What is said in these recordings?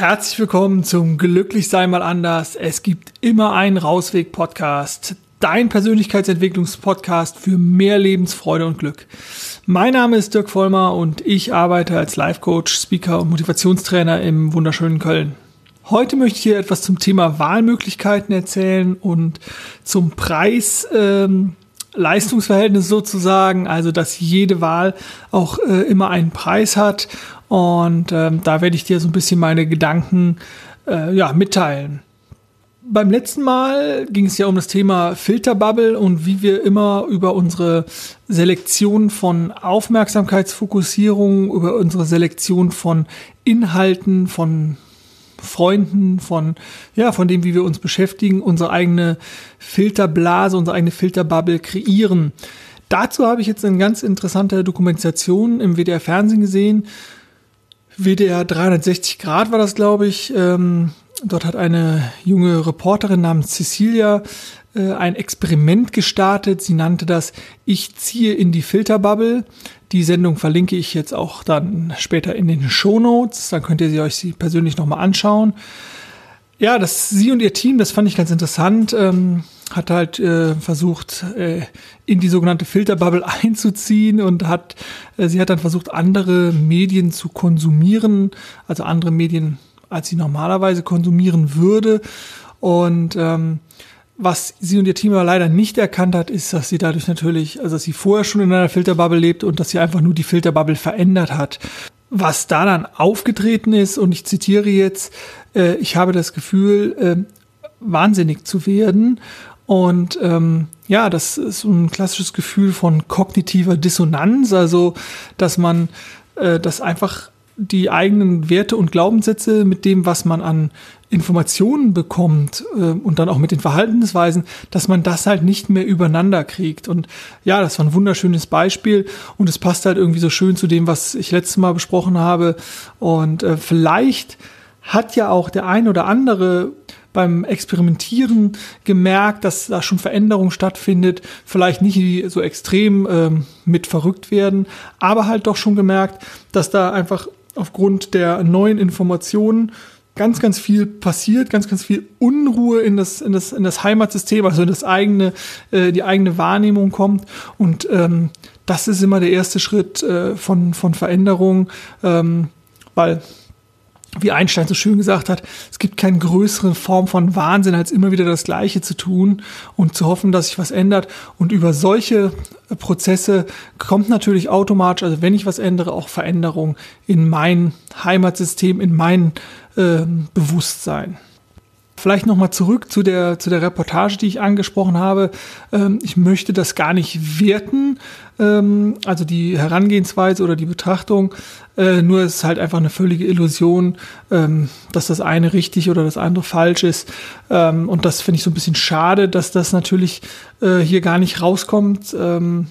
Herzlich willkommen zum Glücklich sei mal anders. Es gibt immer einen Rausweg-Podcast. Dein Persönlichkeitsentwicklungspodcast für mehr Lebensfreude und Glück. Mein Name ist Dirk Vollmer und ich arbeite als Life-Coach, Speaker und Motivationstrainer im wunderschönen Köln. Heute möchte ich hier etwas zum Thema Wahlmöglichkeiten erzählen und zum Preis ähm, Leistungsverhältnis sozusagen, also dass jede Wahl auch äh, immer einen Preis hat und ähm, da werde ich dir so ein bisschen meine Gedanken äh, ja, mitteilen. Beim letzten Mal ging es ja um das Thema Filterbubble und wie wir immer über unsere Selektion von Aufmerksamkeitsfokussierung, über unsere Selektion von Inhalten, von Freunden, von, ja, von dem, wie wir uns beschäftigen, unsere eigene Filterblase, unsere eigene Filterbubble kreieren. Dazu habe ich jetzt eine ganz interessante Dokumentation im WDR Fernsehen gesehen WDR 360 Grad war das, glaube ich. Ähm, dort hat eine junge Reporterin namens Cecilia äh, ein Experiment gestartet. Sie nannte das Ich ziehe in die Filterbubble. Die Sendung verlinke ich jetzt auch dann später in den Show Notes. Dann könnt ihr sie euch sie persönlich nochmal anschauen. Ja, das sie und ihr Team, das fand ich ganz interessant. Ähm, hat halt äh, versucht, äh, in die sogenannte Filterbubble einzuziehen und hat, äh, sie hat dann versucht, andere Medien zu konsumieren, also andere Medien, als sie normalerweise konsumieren würde. Und ähm, was sie und ihr Team aber leider nicht erkannt hat, ist, dass sie dadurch natürlich, also dass sie vorher schon in einer Filterbubble lebt und dass sie einfach nur die Filterbubble verändert hat. Was da dann aufgetreten ist, und ich zitiere jetzt, äh, ich habe das Gefühl, äh, wahnsinnig zu werden und ähm, ja, das ist ein klassisches Gefühl von kognitiver Dissonanz, also dass man, äh, dass einfach die eigenen Werte und Glaubenssätze mit dem, was man an Informationen bekommt äh, und dann auch mit den Verhaltensweisen, dass man das halt nicht mehr übereinander kriegt. Und ja, das war ein wunderschönes Beispiel und es passt halt irgendwie so schön zu dem, was ich letztes Mal besprochen habe. Und äh, vielleicht hat ja auch der ein oder andere beim Experimentieren gemerkt, dass da schon Veränderung stattfindet, vielleicht nicht so extrem ähm, mit verrückt werden, aber halt doch schon gemerkt, dass da einfach aufgrund der neuen Informationen ganz, ganz viel passiert, ganz, ganz viel Unruhe in das, in das, in das Heimatsystem, also in das eigene, äh, die eigene Wahrnehmung kommt. Und ähm, das ist immer der erste Schritt äh, von, von Veränderung, ähm, weil wie Einstein so schön gesagt hat, es gibt keine größere Form von Wahnsinn, als immer wieder das Gleiche zu tun und zu hoffen, dass sich was ändert. Und über solche Prozesse kommt natürlich automatisch, also wenn ich was ändere, auch Veränderung in mein Heimatsystem, in mein äh, Bewusstsein. Vielleicht nochmal zurück zu der, zu der Reportage, die ich angesprochen habe. Ähm, ich möchte das gar nicht werten, ähm, also die Herangehensweise oder die Betrachtung. Äh, nur es ist halt einfach eine völlige Illusion, ähm, dass das eine richtig oder das andere falsch ist. Ähm, und das finde ich so ein bisschen schade, dass das natürlich äh, hier gar nicht rauskommt. Ähm,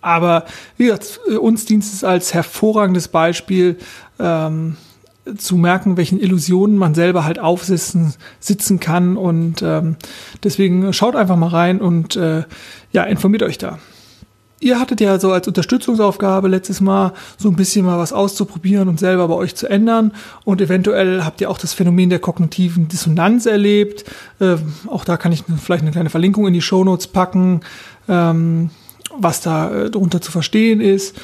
aber wie gesagt, uns dient es als hervorragendes Beispiel, ähm, zu merken, welchen Illusionen man selber halt aufsitzen sitzen kann. Und ähm, deswegen schaut einfach mal rein und äh, ja, informiert euch da. Ihr hattet ja so als Unterstützungsaufgabe letztes Mal so ein bisschen mal was auszuprobieren und selber bei euch zu ändern. Und eventuell habt ihr auch das Phänomen der kognitiven Dissonanz erlebt. Äh, auch da kann ich vielleicht eine kleine Verlinkung in die Shownotes packen, ähm, was da äh, drunter zu verstehen ist.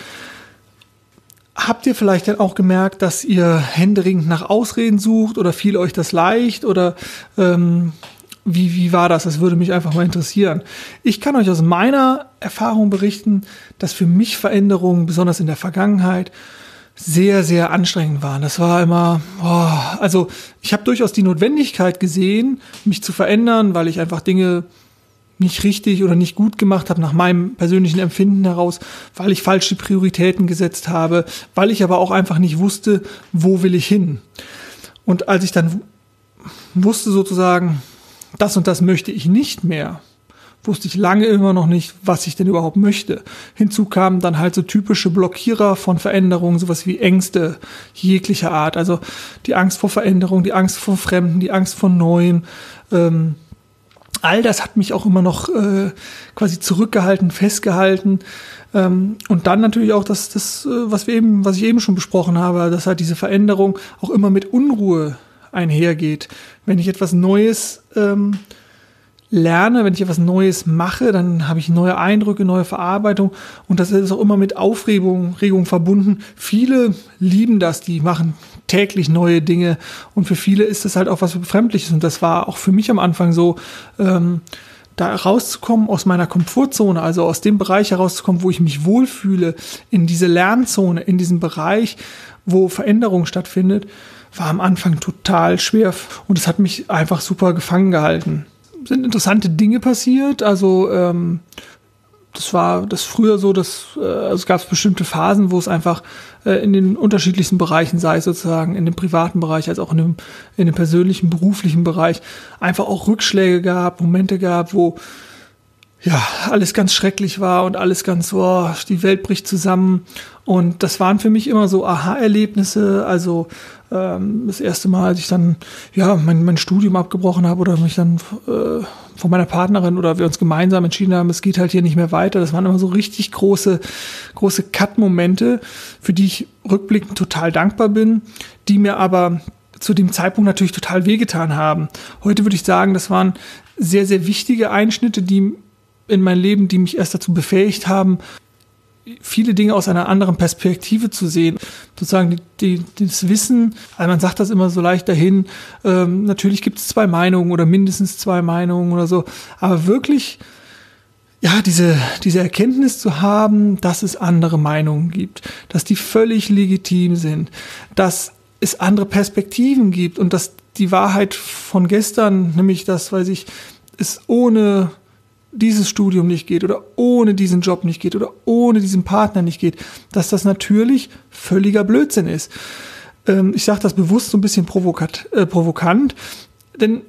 Habt ihr vielleicht dann auch gemerkt, dass ihr händeringend nach Ausreden sucht oder fiel euch das leicht oder ähm, wie, wie war das? Das würde mich einfach mal interessieren. Ich kann euch aus meiner Erfahrung berichten, dass für mich Veränderungen, besonders in der Vergangenheit, sehr, sehr anstrengend waren. Das war immer, oh, also ich habe durchaus die Notwendigkeit gesehen, mich zu verändern, weil ich einfach Dinge nicht richtig oder nicht gut gemacht habe nach meinem persönlichen Empfinden heraus, weil ich falsche Prioritäten gesetzt habe, weil ich aber auch einfach nicht wusste, wo will ich hin. Und als ich dann wusste sozusagen, das und das möchte ich nicht mehr, wusste ich lange immer noch nicht, was ich denn überhaupt möchte. Hinzu kamen dann halt so typische Blockierer von Veränderungen, sowas wie Ängste jeglicher Art. Also die Angst vor Veränderung, die Angst vor Fremden, die Angst vor Neuem, ähm, all das hat mich auch immer noch äh, quasi zurückgehalten, festgehalten. Ähm, und dann natürlich auch das, das, äh, was wir eben, was ich eben schon besprochen habe, dass halt diese Veränderung auch immer mit Unruhe einhergeht. Wenn ich etwas Neues ähm, lerne, wenn ich etwas Neues mache, dann habe ich neue Eindrücke, neue Verarbeitung und das ist auch immer mit Aufregung Regung verbunden. Viele lieben das, die machen täglich neue Dinge. Und für viele ist das halt auch was Befremdliches. Und das war auch für mich am Anfang so, ähm, da rauszukommen aus meiner Komfortzone, also aus dem Bereich herauszukommen, wo ich mich wohlfühle, in diese Lernzone, in diesem Bereich, wo Veränderung stattfindet, war am Anfang total schwer. Und es hat mich einfach super gefangen gehalten. Sind interessante Dinge passiert. Also ähm, das war das früher so, dass äh, also es gab bestimmte Phasen, wo es einfach äh, in den unterschiedlichsten Bereichen, sei es sozusagen in dem privaten Bereich als auch in dem, in dem persönlichen, beruflichen Bereich, einfach auch Rückschläge gab, Momente gab, wo ja, alles ganz schrecklich war und alles ganz oh, die Welt bricht zusammen. Und das waren für mich immer so Aha-Erlebnisse. Also ähm, das erste Mal, als ich dann ja mein, mein Studium abgebrochen habe oder mich dann äh, von meiner Partnerin oder wir uns gemeinsam entschieden haben, es geht halt hier nicht mehr weiter. Das waren immer so richtig große, große Cut-Momente, für die ich rückblickend total dankbar bin, die mir aber zu dem Zeitpunkt natürlich total wehgetan haben. Heute würde ich sagen, das waren sehr, sehr wichtige Einschnitte, die in mein Leben, die mich erst dazu befähigt haben, viele Dinge aus einer anderen Perspektive zu sehen. Sozusagen die, die, das Wissen, also man sagt das immer so leicht dahin, ähm, natürlich gibt es zwei Meinungen oder mindestens zwei Meinungen oder so, aber wirklich, ja, diese, diese Erkenntnis zu haben, dass es andere Meinungen gibt, dass die völlig legitim sind, dass es andere Perspektiven gibt und dass die Wahrheit von gestern, nämlich das, weiß ich, ist ohne dieses Studium nicht geht oder ohne diesen Job nicht geht oder ohne diesen Partner nicht geht, dass das natürlich völliger Blödsinn ist. Ähm, ich sage das bewusst so ein bisschen provokat, äh, provokant, denn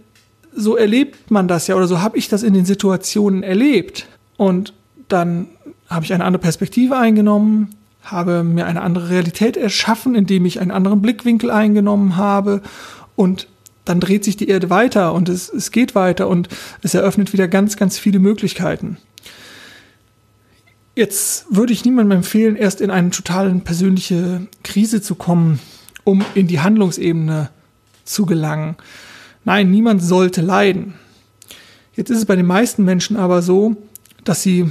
so erlebt man das ja oder so habe ich das in den Situationen erlebt. Und dann habe ich eine andere Perspektive eingenommen, habe mir eine andere Realität erschaffen, indem ich einen anderen Blickwinkel eingenommen habe und dann dreht sich die Erde weiter und es, es geht weiter und es eröffnet wieder ganz, ganz viele Möglichkeiten. Jetzt würde ich niemandem empfehlen, erst in eine totale persönliche Krise zu kommen, um in die Handlungsebene zu gelangen. Nein, niemand sollte leiden. Jetzt ist es bei den meisten Menschen aber so, dass sie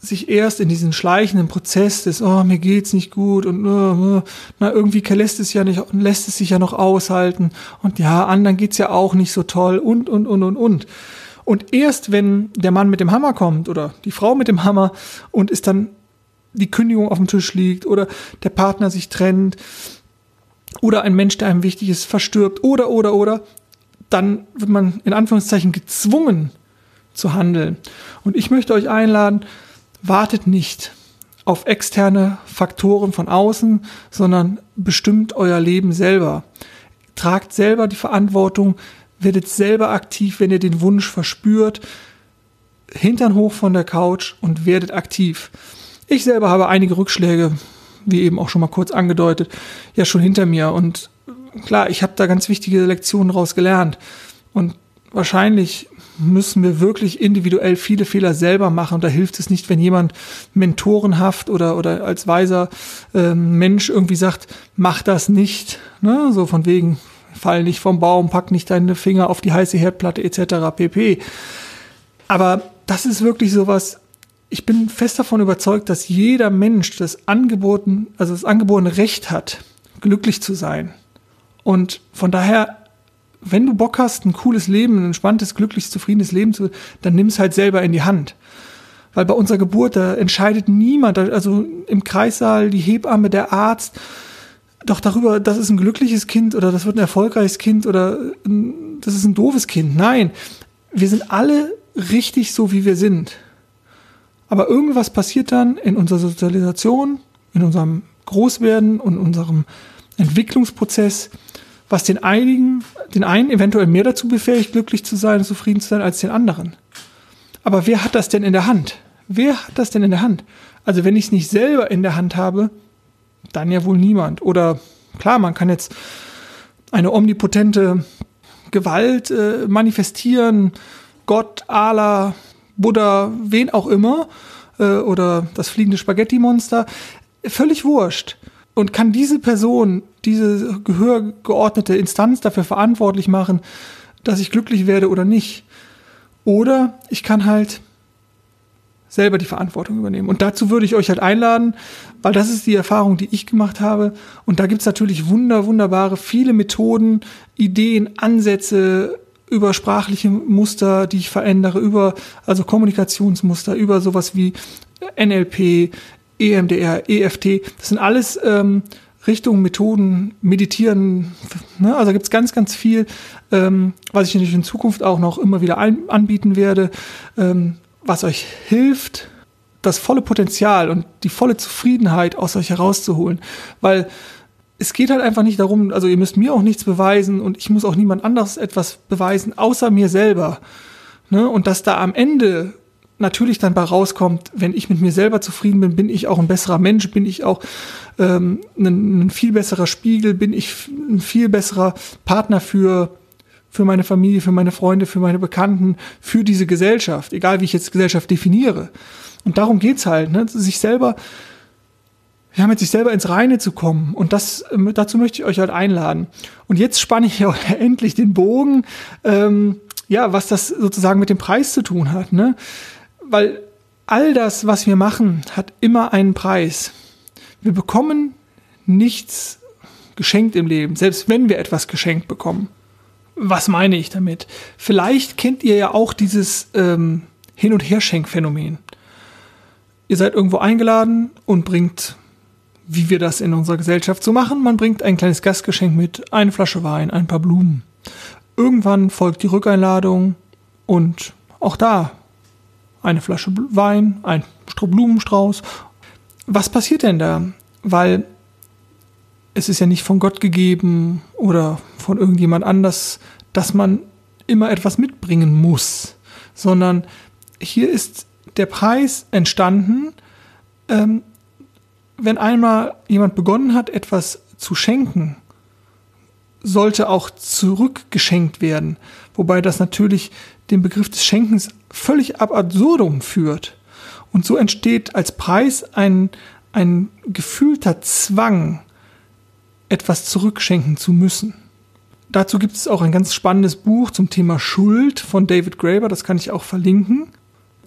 sich erst in diesen schleichenden Prozess des, oh, mir geht's nicht gut und uh, na, irgendwie lässt es ja nicht, lässt es sich ja noch aushalten und ja, anderen geht's ja auch nicht so toll und, und, und, und, und. Und erst wenn der Mann mit dem Hammer kommt oder die Frau mit dem Hammer und es dann die Kündigung auf dem Tisch liegt oder der Partner sich trennt oder ein Mensch, der einem wichtig ist, verstirbt oder, oder, oder, dann wird man in Anführungszeichen gezwungen zu handeln. Und ich möchte euch einladen, wartet nicht auf externe Faktoren von außen, sondern bestimmt euer Leben selber. Tragt selber die Verantwortung, werdet selber aktiv, wenn ihr den Wunsch verspürt. Hintern hoch von der Couch und werdet aktiv. Ich selber habe einige Rückschläge, wie eben auch schon mal kurz angedeutet, ja schon hinter mir. Und klar, ich habe da ganz wichtige Lektionen daraus gelernt. Und wahrscheinlich müssen wir wirklich individuell viele Fehler selber machen. Und da hilft es nicht, wenn jemand mentorenhaft oder, oder als weiser äh, Mensch irgendwie sagt, mach das nicht. Ne? So von wegen, fall nicht vom Baum, pack nicht deine Finger auf die heiße Herdplatte etc. pp. Aber das ist wirklich sowas, ich bin fest davon überzeugt, dass jeder Mensch das angeboten, also das angeborene Recht hat, glücklich zu sein. Und von daher wenn du Bock hast, ein cooles Leben, ein entspanntes, glückliches, zufriedenes Leben zu, dann nimm es halt selber in die Hand. Weil bei unserer Geburt, da entscheidet niemand, also im Kreissaal, die Hebamme, der Arzt, doch darüber, das ist ein glückliches Kind oder das wird ein erfolgreiches Kind oder das ist ein doofes Kind. Nein, wir sind alle richtig so, wie wir sind. Aber irgendwas passiert dann in unserer Sozialisation, in unserem Großwerden und unserem Entwicklungsprozess, was den einigen, den einen eventuell mehr dazu befähigt, glücklich zu sein, zufrieden zu sein, als den anderen. Aber wer hat das denn in der Hand? Wer hat das denn in der Hand? Also wenn ich es nicht selber in der Hand habe, dann ja wohl niemand. Oder klar, man kann jetzt eine omnipotente Gewalt äh, manifestieren, Gott, Allah, Buddha, wen auch immer, äh, oder das fliegende Spaghetti-Monster, völlig wurscht. Und kann diese Person diese gehörgeordnete Instanz dafür verantwortlich machen, dass ich glücklich werde oder nicht. Oder ich kann halt selber die Verantwortung übernehmen. Und dazu würde ich euch halt einladen, weil das ist die Erfahrung, die ich gemacht habe. Und da gibt's natürlich wunder, wunderbare, viele Methoden, Ideen, Ansätze über sprachliche Muster, die ich verändere, über also Kommunikationsmuster, über sowas wie NLP, EMDR, EFT. Das sind alles ähm, Richtungen, Methoden, Meditieren. Ne? Also gibt's ganz, ganz viel, ähm, was ich natürlich in Zukunft auch noch immer wieder ein, anbieten werde. Ähm, was euch hilft, das volle Potenzial und die volle Zufriedenheit aus euch herauszuholen. Weil es geht halt einfach nicht darum, also ihr müsst mir auch nichts beweisen und ich muss auch niemand anderes etwas beweisen, außer mir selber. Ne? Und dass da am Ende natürlich dann bei rauskommt, wenn ich mit mir selber zufrieden bin, bin ich auch ein besserer Mensch, bin ich auch ähm, ein, ein viel besserer Spiegel, bin ich ein viel besserer Partner für für meine Familie, für meine Freunde, für meine Bekannten, für diese Gesellschaft, egal wie ich jetzt Gesellschaft definiere. Und darum geht's halt, ne? sich selber, ja, mit sich selber ins Reine zu kommen. Und das, ähm, dazu möchte ich euch halt einladen. Und jetzt spanne ich ja endlich den Bogen, ähm, ja, was das sozusagen mit dem Preis zu tun hat, ne? Weil all das, was wir machen, hat immer einen Preis. Wir bekommen nichts geschenkt im Leben, selbst wenn wir etwas geschenkt bekommen. Was meine ich damit? Vielleicht kennt ihr ja auch dieses ähm, Hin- und Herschenkphänomen. Ihr seid irgendwo eingeladen und bringt, wie wir das in unserer Gesellschaft so machen, man bringt ein kleines Gastgeschenk mit, eine Flasche Wein, ein paar Blumen. Irgendwann folgt die Rückeinladung und auch da eine Flasche Wein, ein Blumenstrauß. Was passiert denn da? Weil es ist ja nicht von Gott gegeben oder von irgendjemand anders, dass man immer etwas mitbringen muss, sondern hier ist der Preis entstanden, ähm, wenn einmal jemand begonnen hat, etwas zu schenken, sollte auch zurückgeschenkt werden, wobei das natürlich den Begriff des Schenkens völlig ab absurdum führt. Und so entsteht als Preis ein, ein gefühlter Zwang, etwas zurückschenken zu müssen. Dazu gibt es auch ein ganz spannendes Buch zum Thema Schuld von David Graeber, das kann ich auch verlinken.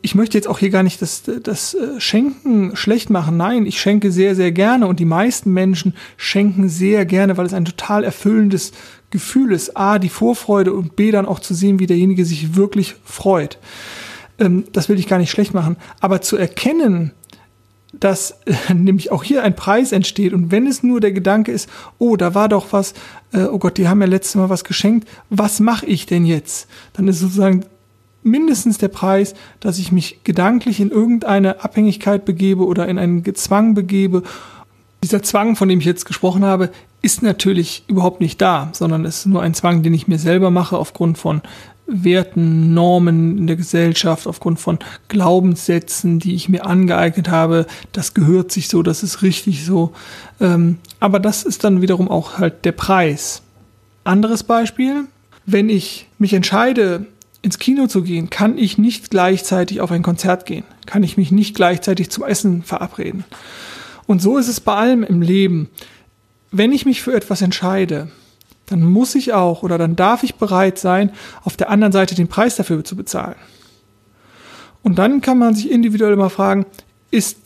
Ich möchte jetzt auch hier gar nicht das, das äh, Schenken schlecht machen. Nein, ich schenke sehr, sehr gerne und die meisten Menschen schenken sehr gerne, weil es ein total erfüllendes Gefühl ist. A, die Vorfreude und B, dann auch zu sehen, wie derjenige sich wirklich freut. Ähm, das will ich gar nicht schlecht machen. Aber zu erkennen, dass äh, nämlich auch hier ein Preis entsteht und wenn es nur der Gedanke ist, oh, da war doch was, äh, oh Gott, die haben ja letztes Mal was geschenkt, was mache ich denn jetzt? Dann ist sozusagen mindestens der Preis, dass ich mich gedanklich in irgendeine Abhängigkeit begebe oder in einen Zwang begebe. Dieser Zwang, von dem ich jetzt gesprochen habe, ist natürlich überhaupt nicht da, sondern es ist nur ein Zwang, den ich mir selber mache aufgrund von Werten, Normen in der Gesellschaft, aufgrund von Glaubenssätzen, die ich mir angeeignet habe. Das gehört sich so, das ist richtig so. Ähm, aber das ist dann wiederum auch halt der Preis. Anderes Beispiel, wenn ich mich entscheide, ins Kino zu gehen, kann ich nicht gleichzeitig auf ein Konzert gehen, kann ich mich nicht gleichzeitig zum Essen verabreden. Und so ist es bei allem im Leben. Wenn ich mich für etwas entscheide, dann muss ich auch oder dann darf ich bereit sein, auf der anderen Seite den Preis dafür zu bezahlen. Und dann kann man sich individuell mal fragen, ist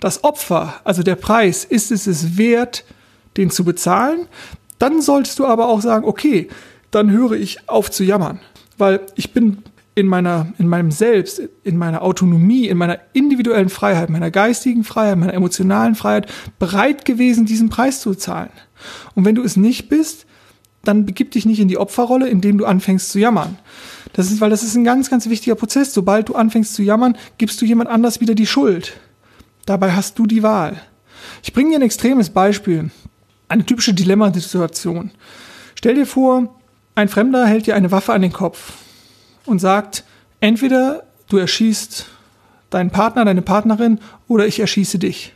das Opfer, also der Preis, ist es es wert, den zu bezahlen? Dann solltest du aber auch sagen, okay, dann höre ich auf zu jammern, weil ich bin in meiner, in meinem Selbst, in meiner Autonomie, in meiner individuellen Freiheit, meiner geistigen Freiheit, meiner emotionalen Freiheit bereit gewesen, diesen Preis zu zahlen. Und wenn du es nicht bist, dann begib dich nicht in die Opferrolle, indem du anfängst zu jammern. Das ist, weil das ist ein ganz, ganz wichtiger Prozess. Sobald du anfängst zu jammern, gibst du jemand anders wieder die Schuld. Dabei hast du die Wahl. Ich bringe dir ein extremes Beispiel. Eine typische Dilemmasituation. Stell dir vor, ein Fremder hält dir eine Waffe an den Kopf und sagt, entweder du erschießt deinen Partner, deine Partnerin oder ich erschieße dich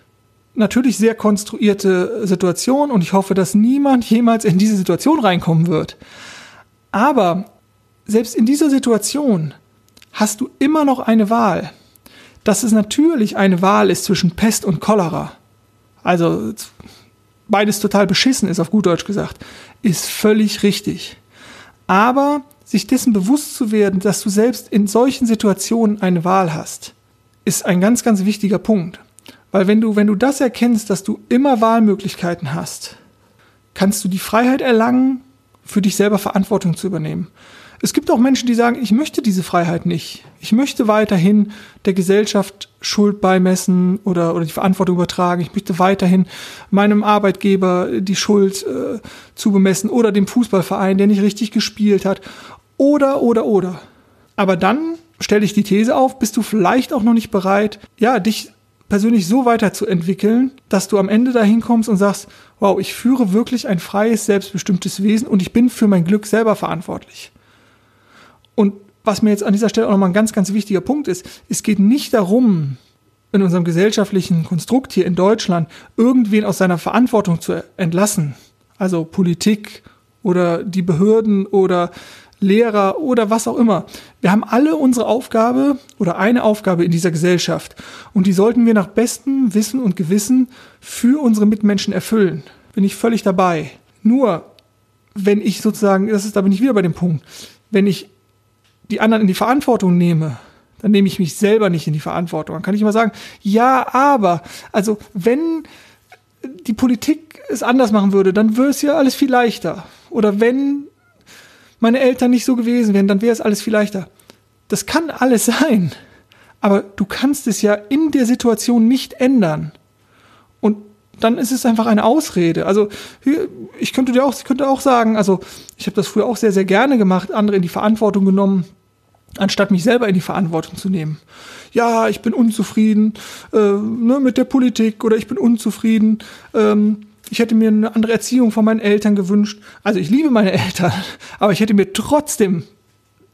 natürlich sehr konstruierte Situation und ich hoffe, dass niemand jemals in diese Situation reinkommen wird. Aber selbst in dieser Situation hast du immer noch eine Wahl. Dass es natürlich eine Wahl ist zwischen Pest und Cholera. Also beides total beschissen ist, auf gut Deutsch gesagt, ist völlig richtig. Aber sich dessen bewusst zu werden, dass du selbst in solchen Situationen eine Wahl hast, ist ein ganz, ganz wichtiger Punkt. Weil wenn du, wenn du das erkennst, dass du immer Wahlmöglichkeiten hast, kannst du die Freiheit erlangen, für dich selber Verantwortung zu übernehmen. Es gibt auch Menschen, die sagen, ich möchte diese Freiheit nicht. Ich möchte weiterhin der Gesellschaft Schuld beimessen oder, oder die Verantwortung übertragen. Ich möchte weiterhin meinem Arbeitgeber die Schuld äh, zubemessen oder dem Fußballverein, der nicht richtig gespielt hat. Oder, oder, oder. Aber dann stelle ich die These auf, bist du vielleicht auch noch nicht bereit, ja, dich persönlich so weiterzuentwickeln, dass du am Ende dahin kommst und sagst, wow, ich führe wirklich ein freies, selbstbestimmtes Wesen und ich bin für mein Glück selber verantwortlich. Und was mir jetzt an dieser Stelle auch nochmal ein ganz, ganz wichtiger Punkt ist, es geht nicht darum, in unserem gesellschaftlichen Konstrukt hier in Deutschland irgendwen aus seiner Verantwortung zu entlassen. Also Politik oder die Behörden oder Lehrer oder was auch immer. Wir haben alle unsere Aufgabe oder eine Aufgabe in dieser Gesellschaft und die sollten wir nach bestem Wissen und Gewissen für unsere Mitmenschen erfüllen. Bin ich völlig dabei. Nur, wenn ich sozusagen, das ist, da bin ich wieder bei dem Punkt, wenn ich die anderen in die Verantwortung nehme, dann nehme ich mich selber nicht in die Verantwortung. Dann kann ich immer sagen, ja, aber, also wenn die Politik es anders machen würde, dann würde es ja alles viel leichter. Oder wenn meine Eltern nicht so gewesen wären, dann wäre es alles viel leichter. Das kann alles sein. Aber du kannst es ja in der Situation nicht ändern. Und dann ist es einfach eine Ausrede. Also ich könnte dir auch, ich könnte auch sagen, also ich habe das früher auch sehr, sehr gerne gemacht, andere in die Verantwortung genommen anstatt mich selber in die Verantwortung zu nehmen. Ja, ich bin unzufrieden äh, ne, mit der Politik oder ich bin unzufrieden. Ähm, ich hätte mir eine andere Erziehung von meinen Eltern gewünscht. Also ich liebe meine Eltern, aber ich hätte mir trotzdem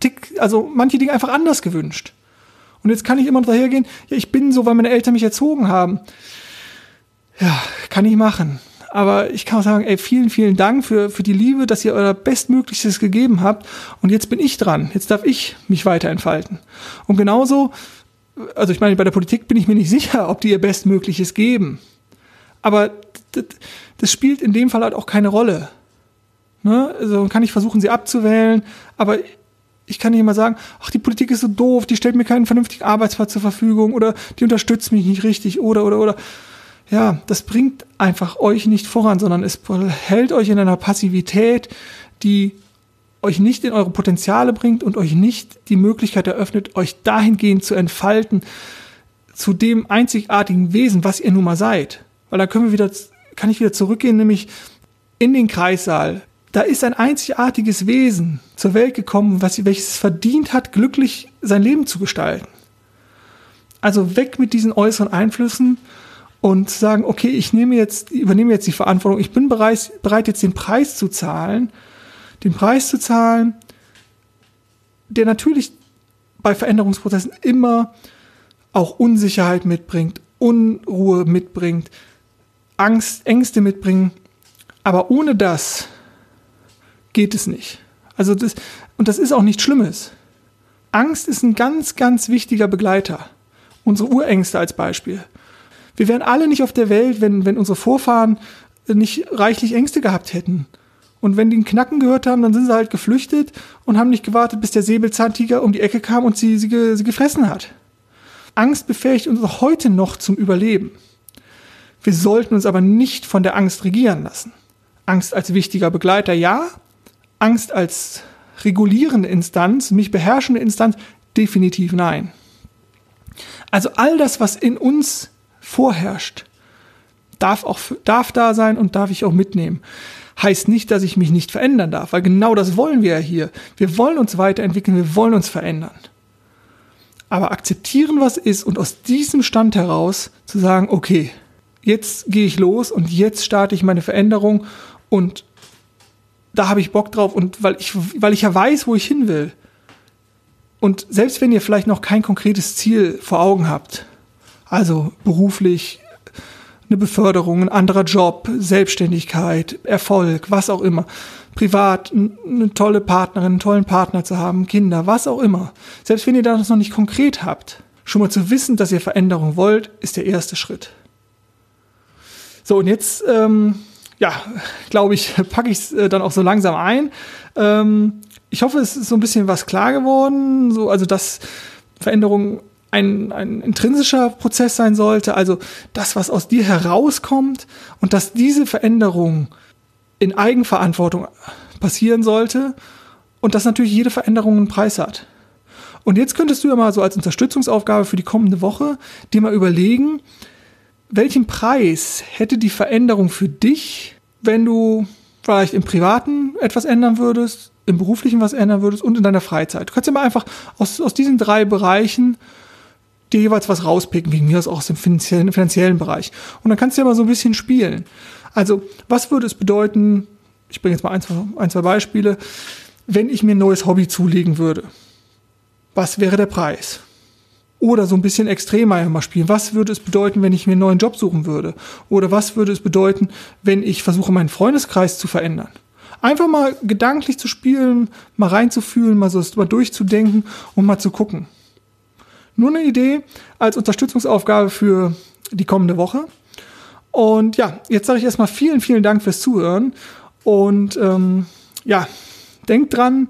tick, also manche Dinge einfach anders gewünscht. Und jetzt kann ich immer noch dahergehen, ja, ich bin so, weil meine Eltern mich erzogen haben. Ja, kann ich machen. Aber ich kann auch sagen, ey, vielen, vielen Dank für, für die Liebe, dass ihr euer Bestmöglichstes gegeben habt. Und jetzt bin ich dran. Jetzt darf ich mich weiter entfalten. Und genauso, also ich meine, bei der Politik bin ich mir nicht sicher, ob die ihr Bestmögliches geben. Aber das, das spielt in dem Fall halt auch keine Rolle. Ne? Also kann ich versuchen, sie abzuwählen, aber ich kann nicht immer sagen, ach, die Politik ist so doof, die stellt mir keinen vernünftigen Arbeitsplatz zur Verfügung oder die unterstützt mich nicht richtig oder oder oder ja, das bringt einfach euch nicht voran, sondern es hält euch in einer Passivität, die euch nicht in eure Potenziale bringt und euch nicht die Möglichkeit eröffnet, euch dahingehend zu entfalten, zu dem einzigartigen Wesen, was ihr nun mal seid. Weil da können wir wieder, kann ich wieder zurückgehen, nämlich in den Kreissaal. Da ist ein einzigartiges Wesen zur Welt gekommen, was, welches verdient hat, glücklich sein Leben zu gestalten. Also weg mit diesen äußeren Einflüssen und sagen, okay, ich nehme jetzt, übernehme jetzt die Verantwortung, ich bin bereit, bereit jetzt den Preis zu zahlen, den Preis zu zahlen, der natürlich bei Veränderungsprozessen immer auch Unsicherheit mitbringt, Unruhe mitbringt, Angst, Ängste mitbringen. Aber ohne das geht es nicht. Also das, und das ist auch nichts Schlimmes. Angst ist ein ganz, ganz wichtiger Begleiter. Unsere Urängste als Beispiel. Wir wären alle nicht auf der Welt, wenn, wenn unsere Vorfahren nicht reichlich Ängste gehabt hätten. Und wenn die einen Knacken gehört haben, dann sind sie halt geflüchtet und haben nicht gewartet, bis der Säbelzahntiger um die Ecke kam und sie, sie, sie gefressen hat. Angst befähigt uns heute noch zum Überleben. Wir sollten uns aber nicht von der Angst regieren lassen. Angst als wichtiger Begleiter ja, Angst als regulierende Instanz, mich beherrschende Instanz definitiv nein. Also all das, was in uns vorherrscht, darf auch darf da sein und darf ich auch mitnehmen. Heißt nicht, dass ich mich nicht verändern darf, weil genau das wollen wir ja hier. Wir wollen uns weiterentwickeln, wir wollen uns verändern. Aber akzeptieren, was ist und aus diesem Stand heraus zu sagen, okay, jetzt gehe ich los und jetzt starte ich meine Veränderung und da habe ich Bock drauf und weil ich, weil ich ja weiß, wo ich hin will. Und selbst wenn ihr vielleicht noch kein konkretes Ziel vor Augen habt, also beruflich eine Beförderung, ein anderer Job, Selbstständigkeit, Erfolg, was auch immer. Privat eine tolle Partnerin, einen tollen Partner zu haben, Kinder, was auch immer. Selbst wenn ihr das noch nicht konkret habt, schon mal zu wissen, dass ihr Veränderung wollt, ist der erste Schritt. So, und jetzt ähm, ja, glaube ich, packe ich es äh, dann auch so langsam ein. Ähm, ich hoffe, es ist so ein bisschen was klar geworden, so, also dass Veränderung ein, ein intrinsischer Prozess sein sollte, also das, was aus dir herauskommt und dass diese Veränderung in Eigenverantwortung passieren sollte und dass natürlich jede Veränderung einen Preis hat. Und jetzt könntest du ja mal so als Unterstützungsaufgabe für die kommende Woche dir mal überlegen, welchen Preis hätte die Veränderung für dich, wenn du vielleicht im Privaten etwas ändern würdest, im Beruflichen was ändern würdest und in deiner Freizeit. Du kannst ja mal einfach aus, aus diesen drei Bereichen dir jeweils was rauspicken, wegen mir aus auch aus dem finanziellen, finanziellen Bereich. Und dann kannst du ja mal so ein bisschen spielen. Also, was würde es bedeuten, ich bringe jetzt mal ein zwei, ein, zwei Beispiele, wenn ich mir ein neues Hobby zulegen würde? was wäre der Preis? Oder so ein bisschen extremer mal spielen. Was würde es bedeuten, wenn ich mir einen neuen Job suchen würde? Oder was würde es bedeuten, wenn ich versuche, meinen Freundeskreis zu verändern? Einfach mal gedanklich zu spielen, mal reinzufühlen, mal so mal durchzudenken und mal zu gucken. Nur eine Idee als Unterstützungsaufgabe für die kommende Woche. Und ja, jetzt sage ich erstmal vielen, vielen Dank fürs Zuhören. Und ähm, ja, denkt dran,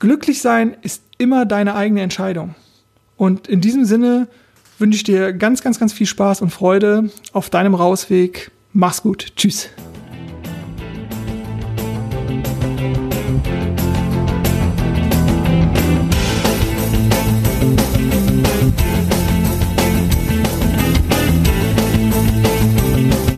glücklich sein ist immer deine eigene Entscheidung. Und in diesem Sinne wünsche ich dir ganz, ganz, ganz viel Spaß und Freude auf deinem Rausweg. Mach's gut. Tschüss.